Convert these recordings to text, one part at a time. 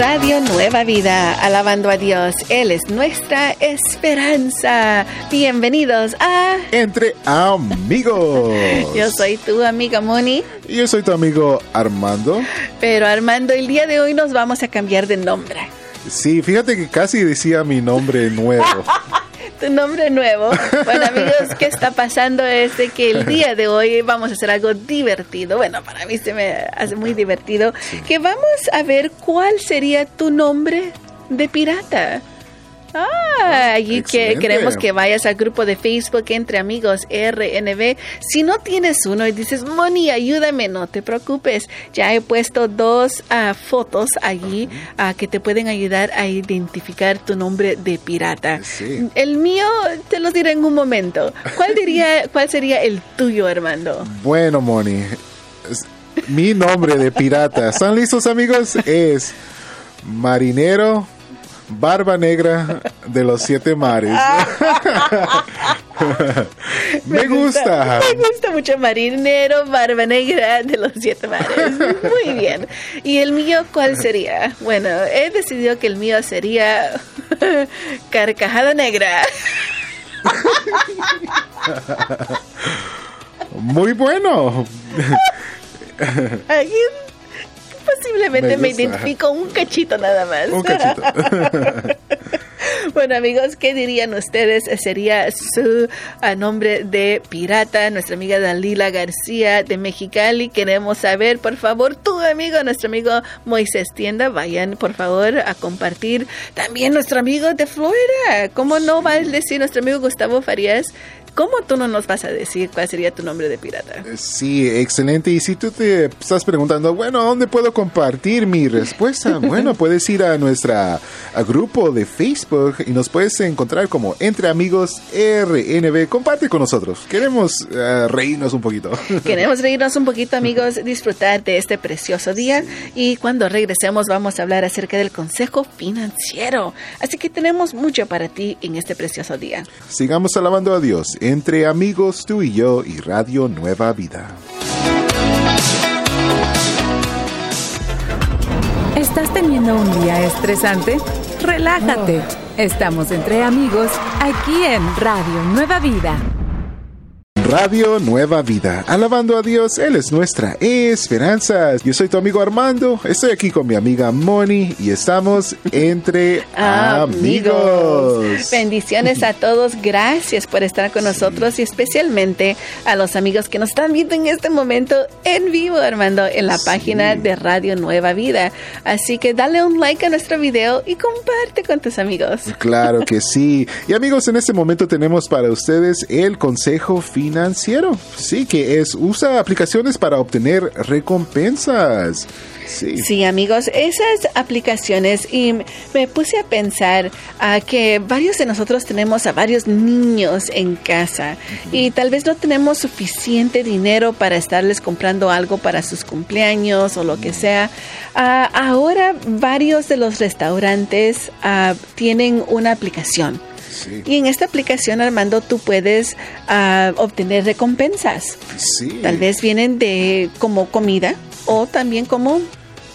Radio Nueva Vida, alabando a Dios. Él es nuestra esperanza. Bienvenidos a Entre Amigos. Yo soy tu amiga Moni. Y yo soy tu amigo Armando. Pero Armando, el día de hoy nos vamos a cambiar de nombre. Sí, fíjate que casi decía mi nombre nuevo. tu nombre nuevo. Bueno, amigos, ¿qué está pasando? Es de que el día de hoy vamos a hacer algo divertido. Bueno, para mí se me hace muy divertido. Que vamos a ver cuál sería tu nombre de pirata. Ah, allí que queremos que vayas al grupo de Facebook entre amigos RNB. Si no tienes uno y dices, Moni, ayúdame, no te preocupes. Ya he puesto dos ah, fotos allí uh, que te pueden ayudar a identificar tu nombre de pirata. El mío te lo diré en un momento. ¿Cuál diría, cuál sería el tuyo, Armando? Bueno, Moni, mi nombre de pirata. ¿Están listos, amigos? Es Marinero Barba Negra de los Siete Mares. me, gusta, Me gusta mucho Marinero, Barba Negra de los Siete Mares. Muy bien. ¿Y el mío cuál sería? Bueno, he decidido que el mío sería Carcajada Negra. Muy bueno. Posiblemente me, identifico un cachito nada más. Un cachito. bueno, amigos, ¿qué dirían ustedes? Sería su nombre de pirata, nuestra amiga Dalila García de Mexicali. Queremos saber, por favor, tu amigo, nuestro amigo Moisés Tienda, vayan por favor a compartir. También nuestro amigo de Florida. ¿Cómo no va a decir nuestro amigo Gustavo Farías? ¿Cómo tú no nos vas a decir cuál sería tu nombre de pirata? Eh, sí, excelente. Y si tú te estás preguntando, bueno, ¿dónde puedo compartir mi respuesta? bueno, puedes ir a nuestro grupo de Facebook y nos puedes encontrar como Entre Amigos RNB. Comparte con nosotros. Queremos uh, reírnos un poquito. Queremos reírnos un poquito, amigos, disfrutar de este precioso día. Y cuando regresemos vamos a hablar acerca del consejo financiero. Así que tenemos mucho para ti en este precioso día. Sigamos alabando a Dios entre amigos tú y yo y Radio Nueva Vida. ¿Estás teniendo un día estresante? Relájate. Estamos entre amigos aquí en Radio Nueva Vida. Radio Nueva Vida. Alabando a Dios, Él es nuestra esperanza. Yo soy tu amigo Armando, estoy aquí con mi amiga Moni y estamos entre amigos. Bendiciones a todos, gracias por estar con nosotros y especialmente a los amigos que nos están viendo en este momento en vivo, Armando, en la página de Radio Nueva Vida. Así que dale un like a nuestro video y comparte con tus amigos. Claro que sí. Y amigos, en este momento tenemos para ustedes el consejo final financiero. Sí, que es usa aplicaciones para obtener recompensas. Sí. amigos, esas aplicaciones y me puse a pensar a que varios de nosotros tenemos a varios niños en casa y tal vez no tenemos suficiente dinero para estarles comprando algo para sus cumpleaños o lo que sea. Ah, ahora varios de los restaurantes ah, tienen una aplicación y en esta aplicación, Armando, tú puedes uh, obtener recompensas. Sí. Tal vez vienen de como comida o también como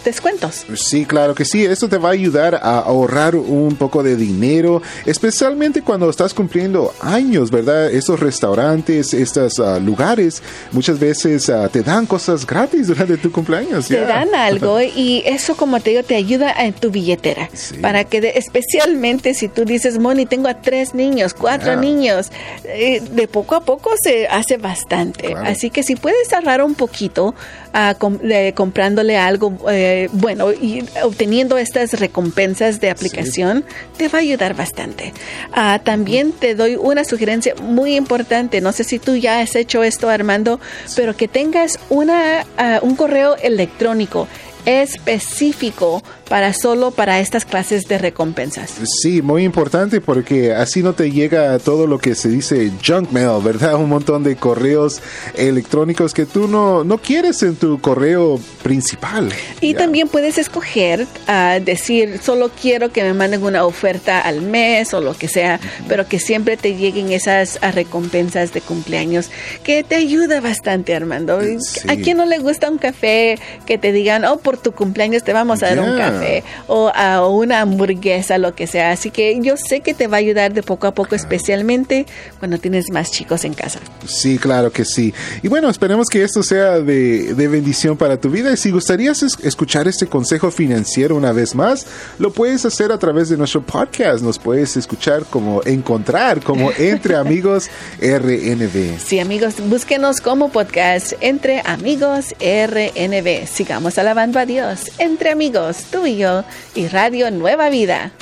descuentos. Sí, claro que sí. Esto te va a ayudar a ahorrar un poco de dinero, especialmente cuando estás cumpliendo años, ¿verdad? Estos restaurantes, estos uh, lugares, muchas veces uh, te dan cosas gratis durante tu cumpleaños. Te dan algo y eso, como te digo, te ayuda en tu billetera. Para que, especialmente si tú dices, Moni, tengo a tres niños, cuatro niños, eh, de poco a poco se hace bastante. Así que si puedes ahorrar un poquito uh, comprándole algo, eh, eh, bueno, y obteniendo estas recompensas de aplicación te va a ayudar bastante. Ah, también te doy una sugerencia muy importante. No sé si tú ya has hecho esto, Armando, pero que tengas una, ah, un correo electrónico específico para solo para estas clases de recompensas. Sí, muy importante porque así no te llega todo lo que se dice junk mail, ¿verdad? Un montón de correos electrónicos que tú no, no quieres en tu correo principal. Y Ya. también puedes escoger a decir, solo quiero que me manden una oferta al mes o lo que sea, pero que siempre te lleguen esas ah, recompensas de cumpleaños, que te ayuda bastante, Armando. Eh, Sí. ¿A quién no le gusta un café que te digan, oh, por tu cumpleaños te vamos a dar un Yeah. Café o a una hamburguesa, lo que sea? Así que yo sé que te va a ayudar de poco a poco, especialmente cuando tienes más chicos en casa. Sí, claro que sí. Y bueno, esperemos que esto sea de, de bendición para tu vida. Y si gustarías es- escuchar este consejo financiero una vez más, lo puedes hacer a través de nuestro podcast. Nos puedes escuchar como encontrar como Entre Amigos RNB. Sí, amigos, búsquenos como podcast Entre Amigos RNB. Sigamos alabando a Dios. Entre amigos, tú y Radio Nueva Vida.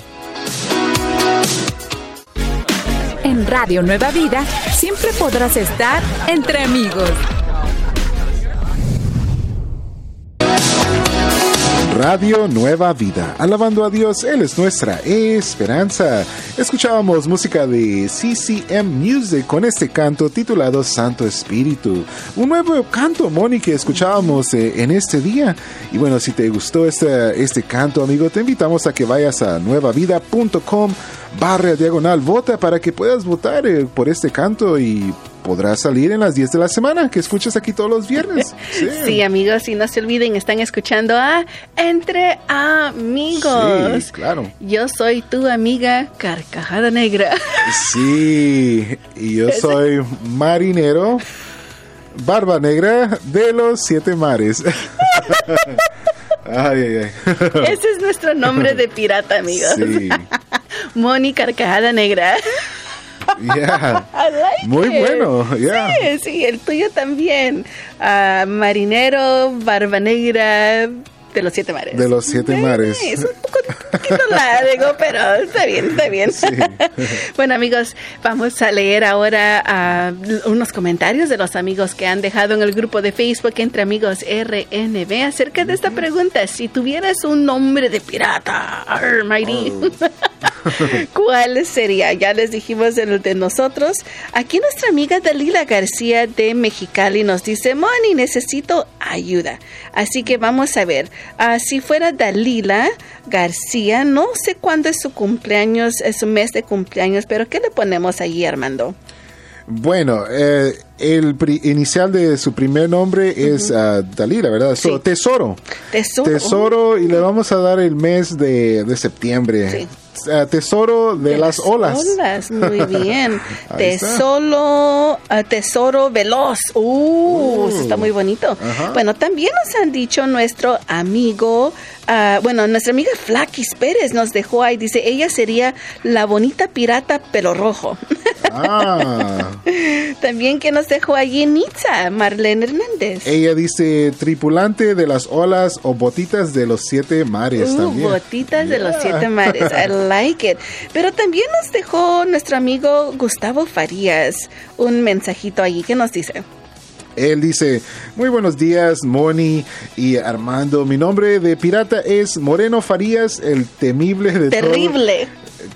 En Radio Nueva Vida siempre podrás estar entre amigos. Radio Nueva Vida. Alabando a Dios, Él es nuestra esperanza. Escuchábamos música de CCM Music con este canto titulado Santo Espíritu. Un nuevo canto, Moni, que escuchábamos eh, en este día. Y bueno, si te gustó este, este canto, amigo, te invitamos a que vayas a nuevavida.com barra diagonal vota para que puedas votar eh, por este canto y podrás salir en las 10 de la semana que escuchas aquí todos los viernes. Sí, amigos, y no se olviden, están escuchando a Entre Amigos. Sí, claro. Yo soy tu amiga Carcajada Negra. Sí, y yo soy marinero, barba negra de los siete mares. ay, ay, ay. Ese es nuestro nombre de pirata, amigos. Sí, Moni Carcajada Negra. Yeah. I like Muy it. bueno, yeah. Sí, sí, el tuyo también. Ah, marinero, barba negra de los siete mares. De los siete mares. Poquito largo, pero está bien, está bien. Sí. bueno, amigos, vamos a leer ahora ah, unos comentarios de los amigos que han dejado en el grupo de Facebook entre amigos RNB acerca de esta pregunta. Si tuvieras un nombre de pirata, arr, mighty, ¿Cuál sería? Ya les dijimos el de nosotros. Aquí nuestra amiga Dalila García de Mexicali nos dice, Moni, necesito ayuda. Así que vamos a ver. Ah, si fuera Dalila García, no sé cuándo es su cumpleaños, es su mes de cumpleaños, pero ¿qué le ponemos allí, Armando? Bueno, eh, el inicial de su primer nombre es ah, Dalila, ¿verdad? So, Sí. Tesoro. Tesoro. Tesoro, y le vamos a dar el mes de, de septiembre. Sí. Ah, tesoro de, las olas. Olas, muy bien. Ahí tesoro, ah, tesoro veloz. Uh, eso está muy bonito. Ajá. Bueno, también nos han dicho nuestro amigo, ah, bueno, nuestra amiga Flaquis Pérez nos dejó ahí, dice, ella sería la bonita pirata pelo rojo. Ah, también que nos dejó allí Nitza, Marlene Hernández. ella dice tripulante de las olas o botitas de los siete mares Uh, también. botitas de los siete mares. I like it. Pero también nos dejó nuestro amigo Gustavo Farías un mensajito allí que nos dice. Él dice, muy buenos días, Moni y Armando. Mi nombre de pirata es Moreno Farías, el temible de todo- Terrible.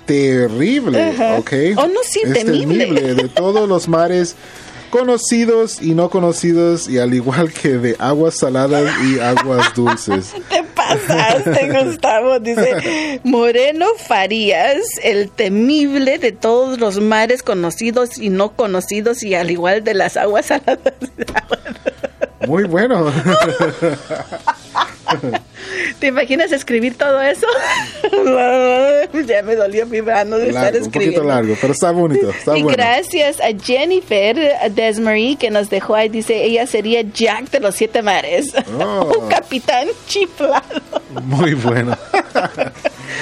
terrible. ¿ok? Oh, no, sí, Es temible. de todos los mares conocidos y no conocidos y al igual que de aguas saladas y aguas dulces. Te pasaste, Gustavo. Dice Moreno Farías, el temible de todos los mares conocidos y no conocidos y al igual de las aguas saladas. Muy bueno. ¿Te imaginas escribir todo eso? ya me dolió mi mano de estar Largo, un escribiendo. poquito largo, pero está bonito, está y bueno. gracias a Jennifer Desmarie que nos dejó ahí, dice, ella sería Jack de los Siete Mares. Oh. Un capitán chiflado. Muy bueno.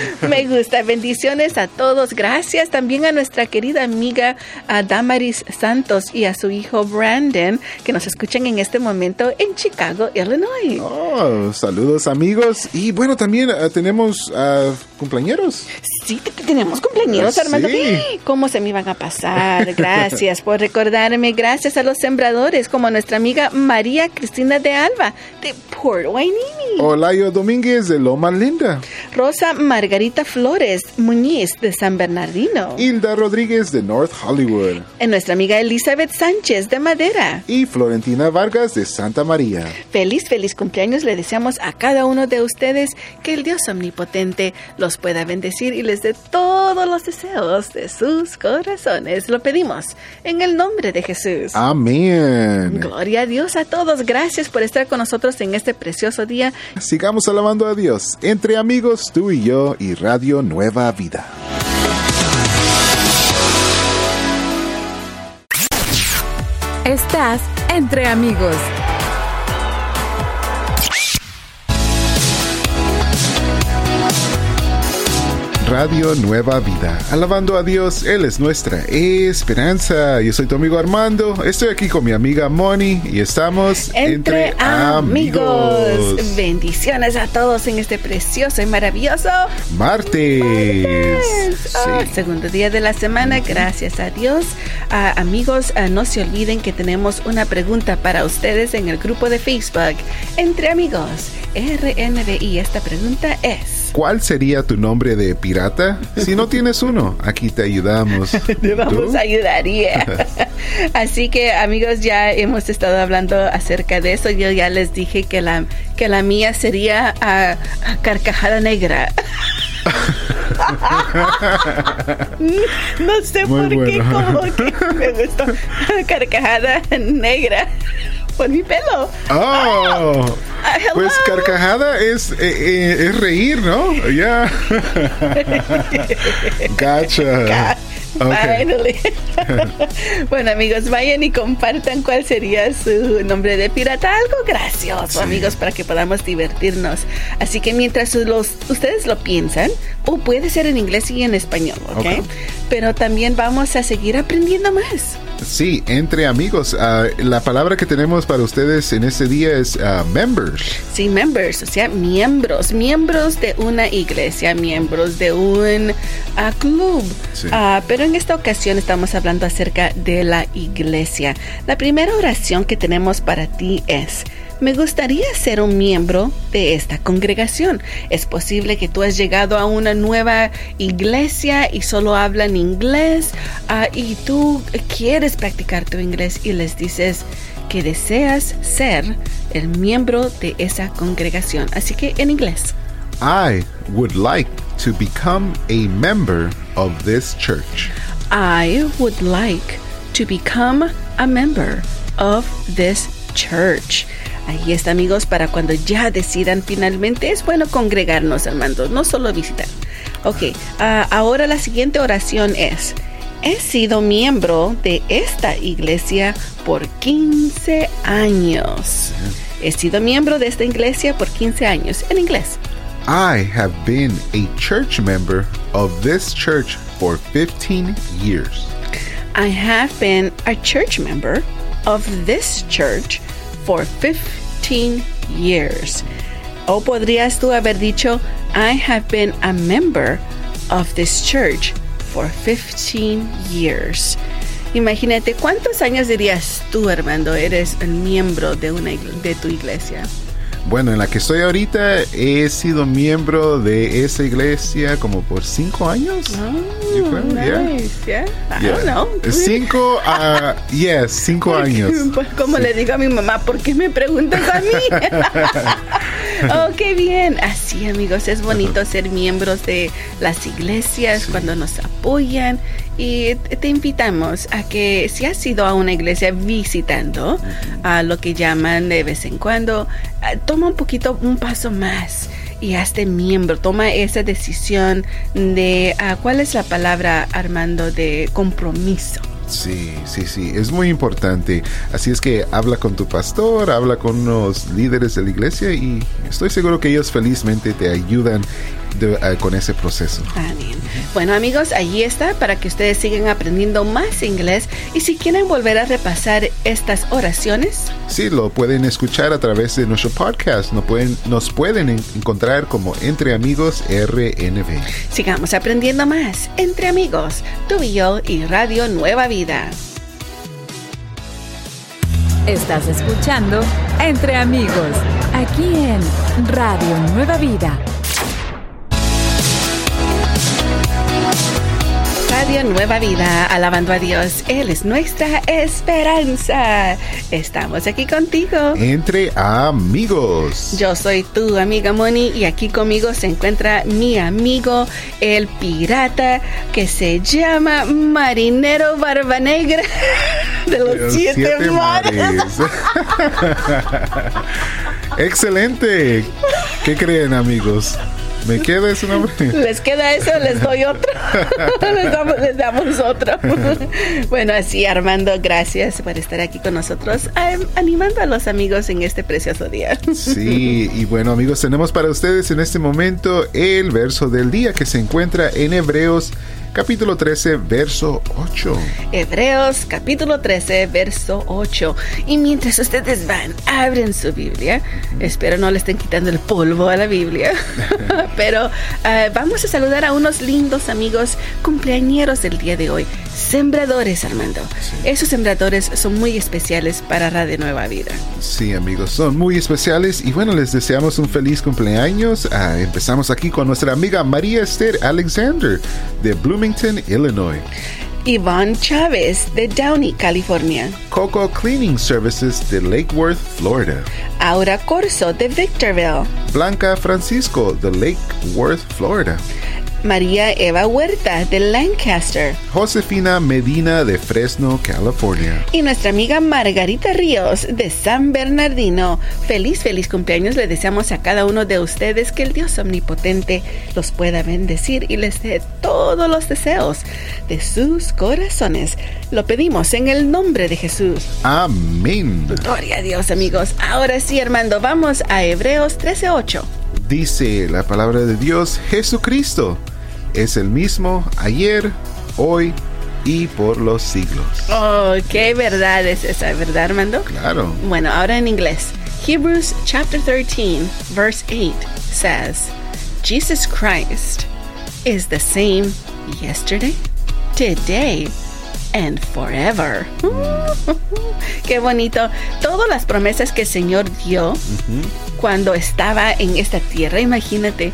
Me gusta. Bendiciones a todos. Gracias también a nuestra querida amiga a Damaris Santos y a su hijo Brandon, que nos escuchan en este momento en Chicago, Illinois. Oh, saludos amigos. Y bueno, también uh, tenemos uh, cumpleaños. Sí, tenemos cumpleaños, Armando. Sí. ¿Cómo se me iban a pasar? Gracias por recordarme. Gracias a los sembradores, como nuestra amiga María Cristina de Alba, de Port Wainini. Olayo Domínguez de Loma Linda. Rosa Margarita Flores Muñiz de San Bernardino. Hilda Rodríguez de North Hollywood. En nuestra amiga Elizabeth Sánchez de Madera. Y Florentina Vargas de Santa María. Feliz, feliz cumpleaños le deseamos a cada uno de ustedes que el Dios omnipotente los pueda bendecir y les dé todos los deseos de sus corazones. Lo pedimos en el nombre de Jesús. Amén. Gloria a Dios a todos. Gracias por estar con nosotros en este precioso día. Sigamos alabando a Dios entre amigos, tú y yo y Radio Nueva Vida. Estás entre amigos. Radio Nueva Vida. Alabando a Dios, Él es nuestra esperanza. Yo soy tu amigo Armando, estoy aquí con mi amiga Moni y estamos entre, amigos. Bendiciones a todos en este precioso y maravilloso martes. Oh, segundo día de la semana, gracias a Dios. Uh, amigos, uh, no se olviden que tenemos una pregunta para ustedes en el grupo de Facebook Entre Amigos RNBI. Esta pregunta es... ¿Cuál sería tu nombre de pirata? Si no tienes uno, aquí te ayudamos. te vamos a ayudar, Así que amigos, ya hemos estado hablando acerca de eso. Yo ya les dije que la, que la mía sería a, carcajada negra. no sé por qué, como que me gustó carcajada negra por mi pelo. Oh, pues carcajada es, eh, eh, es reír, ¿no? Ya. gotcha. Finally. bueno, amigos, vayan y compartan cuál sería su nombre de pirata. Algo gracioso, amigos, para que podamos divertirnos. Así que mientras los, ustedes lo piensan, o puede ser en inglés y en español, ¿ok? okay. Pero también vamos a seguir aprendiendo más. Sí, entre amigos. Uh, la palabra que tenemos para ustedes en este día es uh, members. Sí, members, o sea, miembros, miembros de una iglesia, miembros de un uh, club. Sí. pero en esta ocasión estamos hablando acerca de la iglesia. La primera oración que tenemos para ti es, me gustaría ser un miembro de esta congregación. Es posible que tú has llegado a una nueva iglesia y solo hablan inglés uh, y tú quieres practicar tu inglés y les dices que deseas ser el miembro de esa congregación. Así que en inglés. I would like to become a member of this church. I would like to become a member of this church. Ahí está, amigos, para cuando ya decidan finalmente, es bueno congregarnos, hermanos, no solo visitar. Ok, uh, ahora la siguiente oración es, he sido miembro de esta iglesia por 15 años. He sido miembro de esta iglesia por 15 años, en inglés. I have been a church member of this church for 15 years. I have been a church member of this church for 15 years. O podrías tú haber dicho, I have been a member of this church for 15 years. Imagínate, ¿cuántos años dirías tú, Armando, eres miembro de, una, de tu iglesia? Bueno, en la que estoy ahorita he sido miembro de esa iglesia como por cinco años. Oh, nice. Yeah. yeah. I yeah. don't know. Cinco, uh, yes, cinco años. Pues como sí. le digo a mi mamá, ¿por qué me preguntas a mí? oh, qué bien. Así, amigos, es bonito ser miembros de las iglesias sí. cuando nos apoyan y te invitamos a que si has ido a una iglesia visitando a lo que llaman de vez en cuando, toma un poquito un paso más y hazte miembro, toma esa decisión de uh, cuál es la palabra Armando de compromiso. Sí, sí, sí, es muy importante. Así es que habla con tu pastor, habla con los líderes de la iglesia y estoy seguro que ellos felizmente te ayudan de- eh, con ese proceso. Amén. Bueno amigos, allí está para que ustedes sigan aprendiendo más inglés y si quieren volver a repasar estas oraciones, Sí, lo pueden escuchar a través de nuestro podcast. Nos pueden, nos pueden en- encontrar como Entre Amigos RNV. sigamos aprendiendo más entre amigos, tú y yo y Radio Nueva Vida. Estás escuchando Entre Amigos, aquí en Radio Nueva Vida. Radio Nueva Vida, alabando a Dios, Él es nuestra esperanza. Estamos aquí contigo. Entre Amigos. Yo soy tu amiga Moni y aquí conmigo se encuentra mi amigo el pirata que se llama Marinero Barba Negra de los, Los siete, mares. Excelente. ¿Qué creen, amigos? ¿Me queda ese nombre? ¿Les queda eso? Les doy otro. les, damos, les damos otro. bueno, así Armando, gracias por estar aquí con nosotros, animando a los amigos en este precioso día. Sí, y bueno amigos, tenemos para ustedes en este momento el verso del día que se encuentra en Hebreos capítulo 13, verso 8. Hebreos capítulo 13, verso 8. Y mientras ustedes van, abren su Biblia. Espero no le estén quitando el polvo a la Biblia. Pero eh, vamos a saludar a unos lindos amigos cumpleañeros del día de hoy. Sembradores, Armando. Esos sembradores son muy especiales para Radio Nueva Vida. Sí amigos, son muy especiales y bueno, les deseamos un feliz cumpleaños. Ah, empezamos aquí con nuestra amiga María Esther Alexander de Bloomington, Illinois. Yvonne Chávez de Downey, California. Coco Cleaning Services de Lake Worth, Florida. Aura Corso de Victorville. Blanca Francisco de Lake Worth, Florida. María Eva Huerta de Lancaster. Josefina Medina de Fresno, California. Y nuestra amiga Margarita Ríos de San Bernardino. Feliz, feliz cumpleaños. Le deseamos a cada uno de ustedes que el Dios omnipotente los pueda bendecir y les dé todos los deseos de sus corazones. Lo pedimos en el nombre de Jesús. Amén. Gloria a Dios, amigos. Ahora sí, Armando, vamos a Hebreos 13:8. Dice la palabra de Dios, Jesucristo es el mismo ayer, hoy y por los siglos. Oh, qué verdad es esa, ¿verdad, Armando? Claro. Bueno, ahora en inglés. Hebrews chapter 13, verse 8 says, Jesus Christ is the same yesterday, today, and forever. Qué bonito. Todas las promesas que el Señor dio cuando estaba en esta tierra, imagínate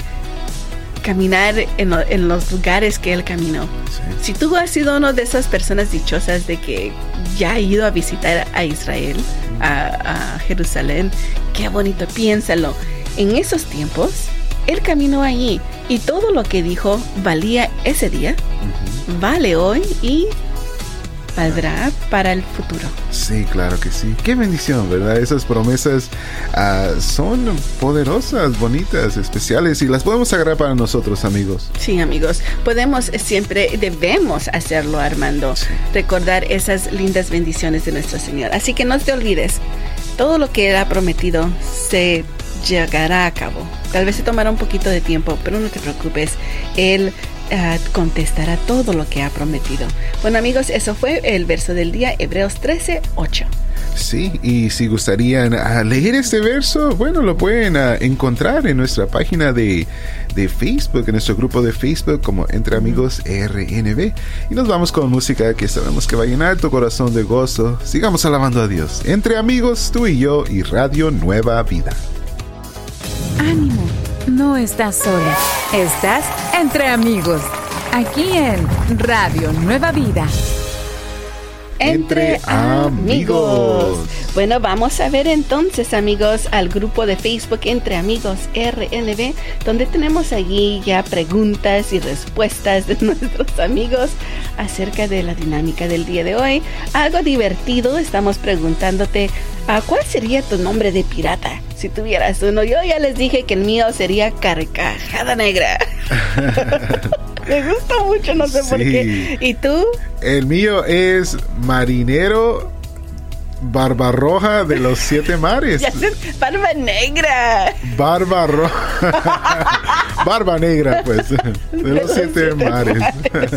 caminar en, lo- en los lugares que Él caminó. Sí. Si tú has sido una de esas personas dichosas de que ya ha ido a visitar a Israel, a, a Jerusalén, qué bonito, piénsalo. En esos tiempos, Él caminó allí y todo lo que dijo valía ese día, vale hoy y valdrá para el futuro. Sí, claro que sí. Qué bendición, ¿verdad? Esas promesas ah, son poderosas, bonitas, especiales y las podemos agarrar para nosotros, amigos. Sí, amigos, podemos eh, siempre, debemos hacerlo, Armando, Sí. recordar esas lindas bendiciones de nuestro Señor. Así que no te olvides, todo lo que Él ha prometido se llegará a cabo. Tal vez se tomará un poquito de tiempo, pero no te preocupes, Él eh, contestará todo lo que ha prometido. Bueno, amigos, eso fue el verso del día, Hebreos 13, 8. Sí, y si gustarían ah, leer este verso, bueno, lo pueden ah, encontrar en nuestra página de, de Facebook, en nuestro grupo de Facebook como Entre Amigos RNB. Y nos vamos con música que sabemos que va a llenar tu corazón de gozo. Sigamos alabando a Dios. Entre amigos, tú y yo y Radio Nueva Vida. Ánimo, no estás sola. Estás entre amigos. Aquí en Radio Nueva Vida. Entre amigos. Bueno, vamos a ver entonces, amigos, al grupo de Facebook Entre Amigos RNB, donde tenemos allí ya preguntas y respuestas de nuestros amigos acerca de la dinámica del día de hoy. Algo divertido, estamos preguntándote, ¿a cuál sería tu nombre de pirata? Si tuvieras uno, yo ya les dije que el mío sería Carcajada Negra. Me gusta mucho, no sé por qué. ¿Y tú? El mío es Marinero Barbarroja de los Siete Mares. Barba negra. Barba roja. Barba negra, pues, de los siete mares.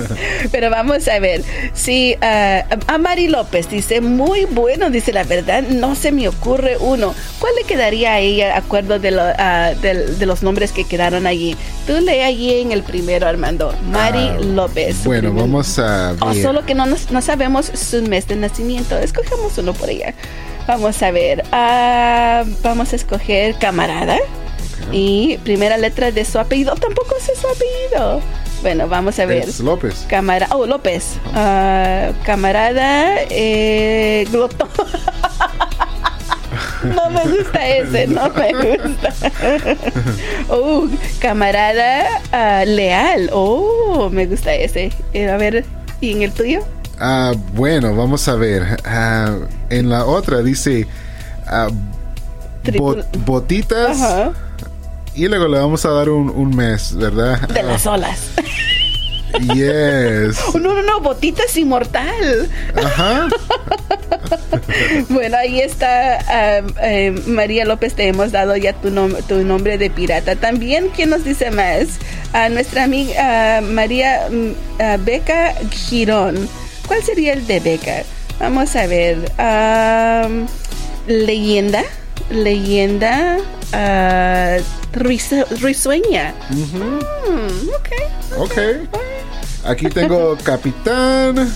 Pero vamos a ver, si uh, a Mari López dice, muy bueno, dice la verdad, no se me ocurre uno. ¿Cuál le quedaría a ella, acuerdo de, lo, uh, de, de, los nombres que quedaron allí? Tú lee allí en el primero, Armando, Mari uh, López. Bueno, vamos a ver. Solo que no, nos, no sabemos su mes de nacimiento, escogemos uno por ella. Vamos a ver, vamos a escoger camarada. Y primera letra de su apellido, tampoco sé su apellido. Bueno, vamos a ver. Es López. Camarada, oh, López. Uh, camarada, eh, glotón. no me gusta ese, no me gusta. oh, camarada uh, leal. Oh, me gusta ese. Eh, a ver, ¿y en el tuyo? Ah, bueno, vamos a ver. Ah, en la otra dice ah, bot, botitas. Ajá. Y luego le vamos a dar un, un mes, ¿verdad? De las olas. Yes. No, no, no, botitas inmortal. Ajá. bueno, ahí está uh, uh, María López, te hemos dado ya tu, nom tu nombre de pirata. También, ¿quién nos dice más? A nuestra amiga uh, María Beca Girón. ¿Cuál sería el de Beca? Vamos a ver. leyenda. Leyenda. risueña. Uh -huh. mm, okay, ok. Aquí tengo Capitán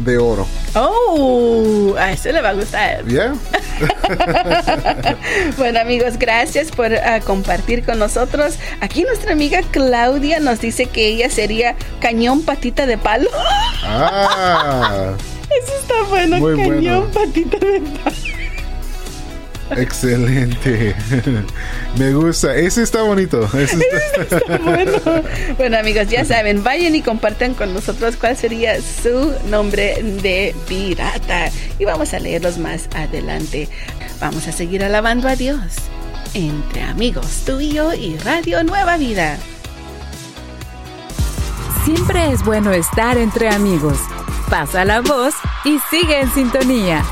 de Oro. Oh, a eso le va a gustar. Yeah. bueno amigos, gracias por uh, compartir con nosotros. Aquí nuestra amiga Claudia nos dice que ella sería cañón patita de palo. Ah. Eso está bueno, Muy cañón bueno. patita de palo. Excelente. Me gusta. Ese está bonito. Ese está... está bueno. bueno, amigos, ya saben, vayan y compartan con nosotros cuál sería su nombre de pirata. Y vamos a leerlos más adelante. Vamos a seguir alabando a Dios. Entre amigos, tú y yo y Radio Nueva Vida. Siempre es bueno estar entre amigos. Pasa la voz y sigue en sintonía.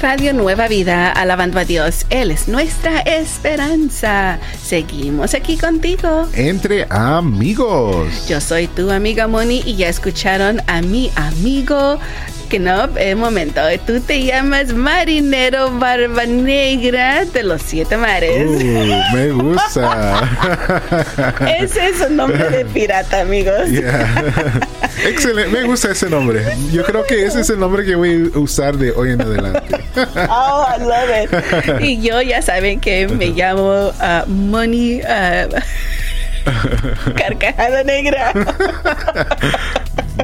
Radio Nueva Vida, alabando a Dios. Él es nuestra esperanza. Seguimos aquí contigo. Entre amigos. Yo soy tu amiga Moni y ya escucharon a mi amigo. Que no, eh, momento, tú te llamas Marinero Barba Negra de los Siete Mares. Uh, me gusta. ese es un nombre de pirata, amigos. Yeah. Excelente, me gusta ese nombre. Yo creo que ese es el nombre que voy a usar de hoy en adelante. Oh, I love it. Y yo ya saben que me llamo uh, Money uh, Carcajada Negra.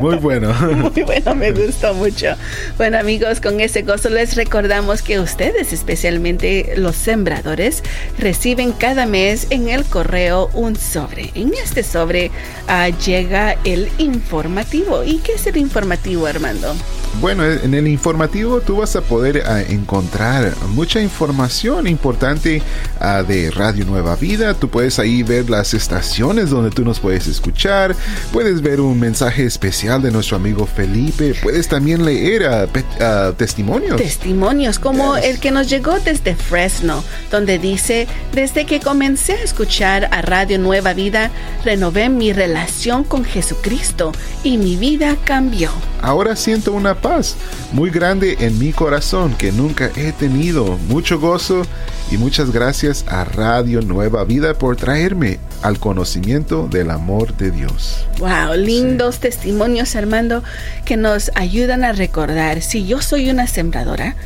Muy bueno. Muy bueno, me gustó mucho. Bueno amigos, con ese gozo les recordamos que ustedes, especialmente los sembradores, reciben cada mes en el correo un sobre. En este sobre uh, llega el informativo. ¿Y qué es el informativo, Armando? Bueno, en el informativo tú vas a poder uh, encontrar mucha información importante uh, de Radio Nueva Vida. Tú puedes ahí ver las estaciones donde tú nos puedes escuchar. Puedes ver un mensaje especial de nuestro amigo Felipe. Puedes también leer uh, testimonios. Testimonios, como yes. el que nos llegó desde Fresno, donde dice, desde que comencé a escuchar a Radio Nueva Vida, renové mi relación con Jesucristo y mi vida cambió. Ahora siento una paz muy grande en mi corazón que nunca he tenido. Mucho gozo y muchas gracias a Radio Nueva Vida por traerme al conocimiento del amor de Dios. Wow, lindos sí. testimonios, Armando, que nos ayudan a recordar si yo soy una sembradora,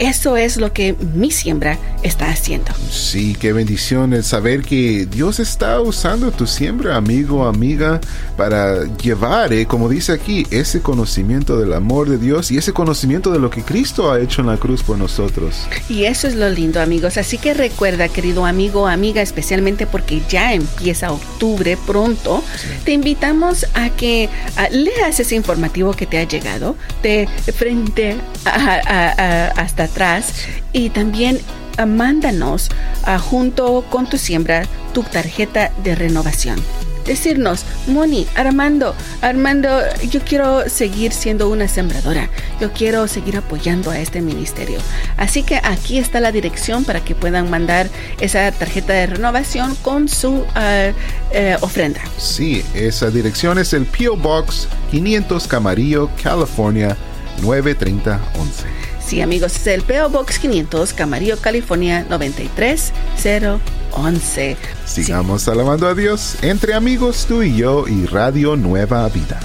eso es lo que mi siembra está haciendo. Sí, qué bendición el saber que Dios está usando tu siembra, amigo, amiga, para llevar, eh, como dice aquí, ese conocimiento del amor de Dios y ese conocimiento de lo que Cristo ha hecho en la cruz por nosotros. Y eso es lo lindo, amigos. Así que recuerda, querido amigo, amiga, especialmente porque ya empieza octubre pronto, sí. te invitamos a que uh, leas ese informativo que te ha llegado de frente a, a, a, hasta atrás y también uh, mándanos uh, junto con tu siembra tu tarjeta de renovación. decirnos, Moni, Armando, Armando, yo quiero seguir siendo una sembradora, yo quiero seguir apoyando a este ministerio. Así que aquí está la dirección para que puedan mandar esa tarjeta de renovación con su ah, eh, ofrenda. Sí, esa dirección es el PO Box 500 Camarillo, California 93011. Sí, amigos, es el PO Box 500 Camarillo, California 93011. Sigamos alabando a Dios entre amigos tú y yo y Radio Nueva Vida.